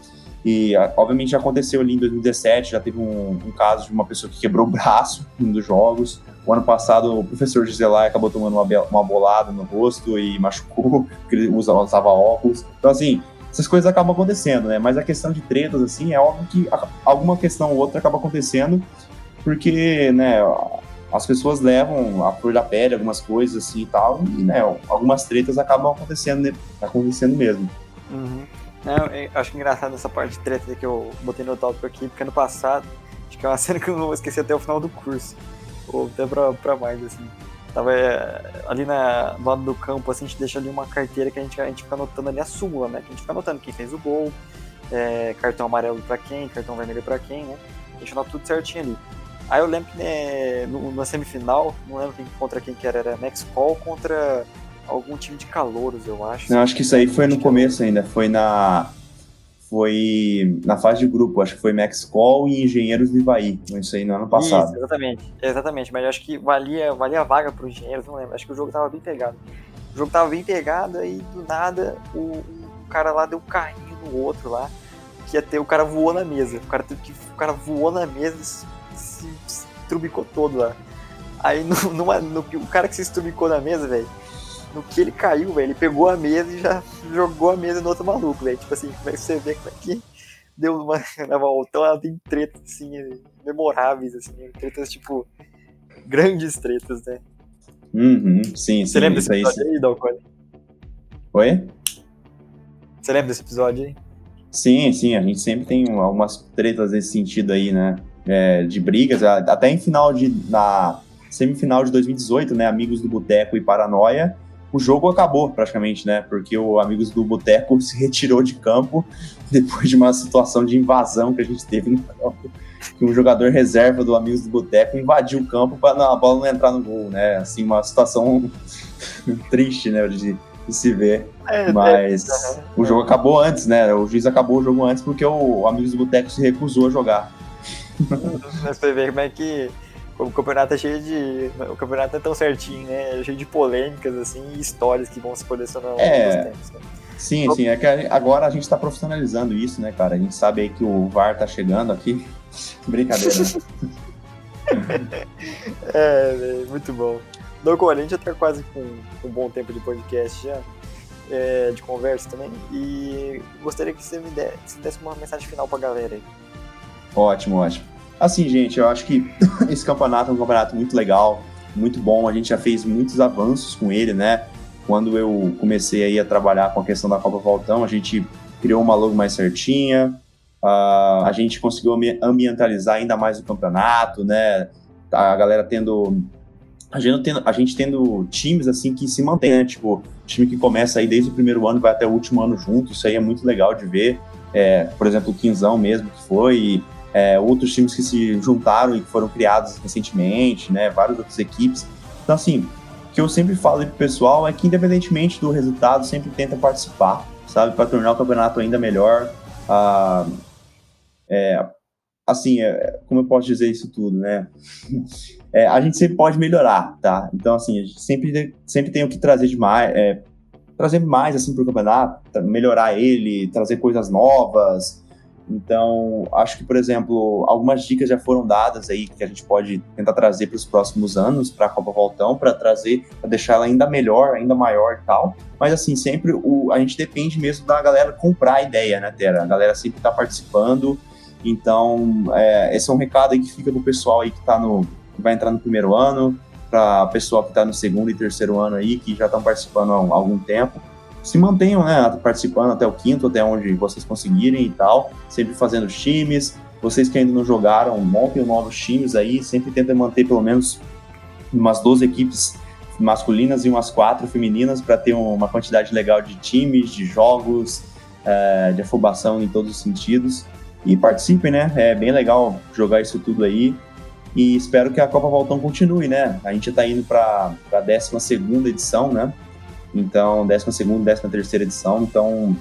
E, obviamente, já aconteceu ali em 2017, já teve um, um caso de uma pessoa que quebrou o braço em um dos jogos. O ano passado, o professor Giselai acabou tomando uma, uma bolada no rosto e machucou, porque ele usa, usava óculos. Então, assim, essas coisas acabam acontecendo, né? Mas a questão de tretas, assim, é óbvio que alguma questão ou outra acaba acontecendo, porque, né, as pessoas levam a flor da pele, algumas coisas assim e tal, e, né, algumas tretas acabam acontecendo, né? acontecendo mesmo. Uhum. Acho engraçado essa parte de treta que eu botei no tópico aqui, porque ano passado, acho que é uma cena que eu não vou esquecer até o final do curso ou até pra, pra mais, assim. Tava é, ali na, do lado do campo, assim, a gente deixa ali uma carteira que a gente, a gente fica anotando ali a súmula, né? Que a gente fica anotando quem fez o gol, é, cartão amarelo pra quem, cartão vermelho pra quem, né? Gente anota tudo certinho ali. Aí eu lembro que né, no, na semifinal, não lembro quem, contra quem que era, era Max Call contra algum time de calouros, eu acho. Não, acho que isso aí foi no começo ainda, foi na foi na fase de grupo, acho que foi Max Call e Engenheiros do Ivaí, isso aí no ano passado. Isso, exatamente, exatamente, mas acho que valia, valia a vaga pro Engenheiros, não lembro, acho que o jogo tava bem pegado. O jogo tava bem pegado, aí do nada o, o cara lá deu um carrinho no outro lá, que ia ter, o cara voou na mesa, o cara, teve que, o cara voou na mesa e se, se, se trubicou todo lá. Aí no, numa, no, o cara que se estrubicou na mesa, velho, no que ele caiu, velho, ele pegou a mesa e já jogou a mesa no outro maluco, velho. Tipo assim, como é que você vê como é que deu uma na volta, então ela tem tretas, assim, memoráveis, assim, tretas, tipo, grandes tretas, né? Uhum, sim, Você lembra desse episódio aí, Dalcone? Oi? Você lembra desse episódio aí? Sim, sim, a gente sempre tem algumas tretas nesse sentido aí, né? É, de brigas, até em final de. na semifinal de 2018, né? Amigos do Boteco e Paranoia, o jogo acabou praticamente, né? Porque o Amigos do Boteco se retirou de campo depois de uma situação de invasão que a gente teve no campo. Que um jogador reserva do Amigos do Boteco invadiu o campo para a bola não entrar no gol, né? Assim, uma situação triste, né? De, de se ver. É, Mas é, o jogo acabou antes, né? O juiz acabou o jogo antes porque o Amigos do Boteco se recusou a jogar. Você vê como é que o campeonato é cheio de. O campeonato é tão certinho, né? É cheio de polêmicas, assim, e histórias que vão se colecionando é... tempos, né? Sim, sim. É que agora a gente está profissionalizando isso, né, cara? A gente sabe aí que o VAR tá chegando aqui. Brincadeira. Né? é, muito bom. Doco, a gente já tá quase com um bom tempo de podcast já, é, de conversa também, e gostaria que você me desse, desse uma mensagem final pra galera aí. Ótimo, ótimo. Assim, gente, eu acho que esse campeonato é um campeonato muito legal, muito bom. A gente já fez muitos avanços com ele, né? Quando eu comecei aí a trabalhar com a questão da Copa Voltão, a gente criou uma logo mais certinha, uh, a gente conseguiu ambientalizar ainda mais o campeonato, né? A galera tendo a gente, tendo, a gente tendo times assim que se mantém, né? Tipo, time que começa aí desde o primeiro ano e vai até o último ano junto, isso aí é muito legal de ver. É, por exemplo, o Quinzão mesmo que foi, é, outros times que se juntaram e foram criados recentemente, né, várias outras equipes. Então, assim, o que eu sempre falo pro pessoal é que, independentemente do resultado, sempre tenta participar, sabe, para tornar o campeonato ainda melhor. Ah, é, assim, é, como eu posso dizer isso tudo, né? É, a gente sempre pode melhorar, tá? Então, assim, a gente sempre, sempre tem o que trazer de mais, é, trazer mais, assim, pro campeonato, melhorar ele, trazer coisas novas, então, acho que, por exemplo, algumas dicas já foram dadas aí que a gente pode tentar trazer para os próximos anos para a Copa Voltão, para trazer, para deixar ela ainda melhor, ainda maior e tal. Mas, assim, sempre o, a gente depende mesmo da galera comprar a ideia, né, Tera? A galera sempre está participando. Então, é, esse é um recado aí que fica pro pessoal aí que tá no. que vai entrar no primeiro ano, para o pessoal que está no segundo e terceiro ano aí, que já estão participando há algum tempo se mantenham né, participando até o quinto, até onde vocês conseguirem e tal, sempre fazendo times. Vocês que ainda não jogaram, montem novos times aí, sempre tentem manter pelo menos umas 12 equipes masculinas e umas quatro femininas para ter uma quantidade legal de times, de jogos, é, de afobação em todos os sentidos. E participem, né? É bem legal jogar isso tudo aí. E espero que a Copa Voltão continue, né? A gente está indo para a 12 edição, né? Então, 12 décima terceira edição. Então,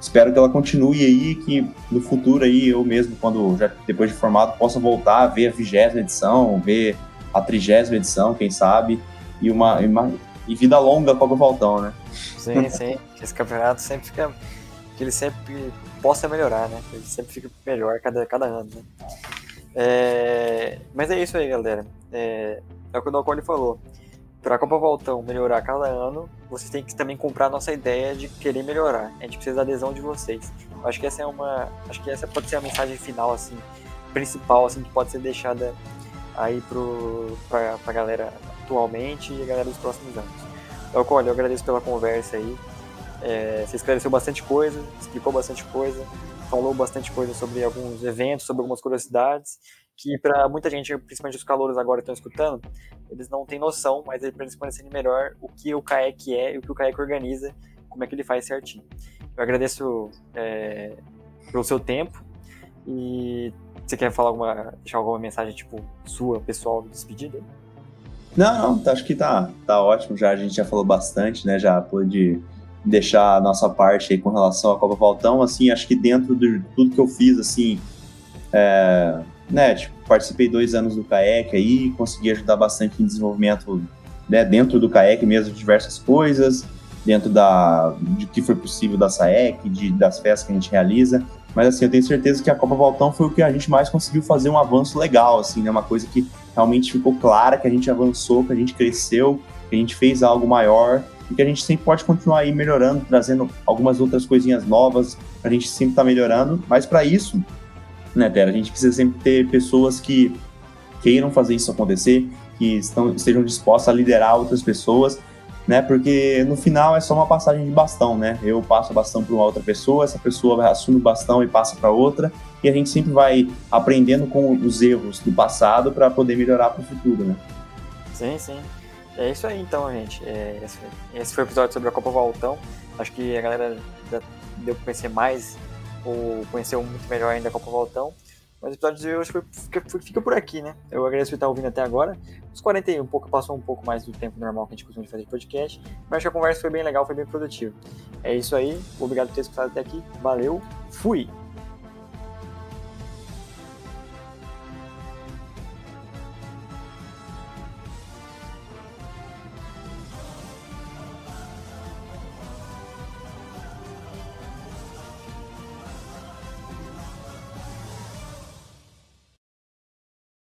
espero que ela continue aí, que no futuro aí eu mesmo, quando já depois de formado, possa voltar a ver a vigésima edição, ver a trigésima edição, quem sabe, e uma, e uma e vida longa Copa Voltão, né? Sim, sim. Esse campeonato sempre fica que ele sempre possa melhorar, né? Ele sempre fica melhor cada, cada ano, né? É, mas é isso aí, galera. É, é o que o Dalcone falou para a Copa Voltão melhorar cada ano, vocês têm que também comprar a nossa ideia de querer melhorar. A gente precisa da adesão de vocês. Acho que essa é uma, acho que essa pode ser a mensagem final assim, principal assim que pode ser deixada aí pro pra, pra galera atualmente e a galera dos próximos anos. Então, olha, eu agradeço pela conversa aí. É, você esclareceu bastante coisa, explicou bastante coisa, falou bastante coisa sobre alguns eventos, sobre algumas curiosidades que para muita gente, principalmente os calouros agora estão escutando, eles não têm noção, mas para eles conhecerem melhor o que o CAEC é e o que o CAEC organiza, como é que ele faz certinho. Eu agradeço é, pelo seu tempo e você quer falar alguma, deixar alguma mensagem tipo sua, pessoal, de despedida? Não, não, acho que tá, tá ótimo já, a gente já falou bastante, né, já pôde deixar a nossa parte aí com relação à Copa Valtão, assim, acho que dentro de tudo que eu fiz, assim, é, né, tipo, participei dois anos do CAEC aí, consegui ajudar bastante em desenvolvimento né, dentro do CAEC mesmo diversas coisas, dentro da, de que foi possível da SAEC, de, das festas que a gente realiza, mas assim, eu tenho certeza que a Copa Valtão foi o que a gente mais conseguiu fazer um avanço legal, assim, né, uma coisa que realmente ficou clara, que a gente avançou, que a gente cresceu, que a gente fez algo maior, e que a gente sempre pode continuar aí melhorando, trazendo algumas outras coisinhas novas, a gente sempre está melhorando, mas para isso, né, Tera, a gente precisa sempre ter pessoas que queiram fazer isso acontecer, que estão, estejam dispostas a liderar outras pessoas, né, porque no final é só uma passagem de bastão, né, eu passo o bastão para uma outra pessoa, essa pessoa assume o bastão e passa para outra, e a gente sempre vai aprendendo com os erros do passado para poder melhorar para o futuro, né. Sim, sim. É isso aí então, gente. É, esse, esse, foi o episódio sobre a Copa Valtão. Acho que a galera já deu para conhecer mais, ou conheceu muito melhor ainda a Copa Valtão. Mas o episódio de hoje foi, fica, fica, por aqui, né? Eu agradeço por estar ouvindo até agora. Os 41 um pouco, passou um pouco mais do tempo normal que a gente costuma fazer podcast. Mas acho que a conversa foi bem legal, foi bem produtiva. É isso aí. Obrigado por ter escutado até aqui. Valeu. Fui!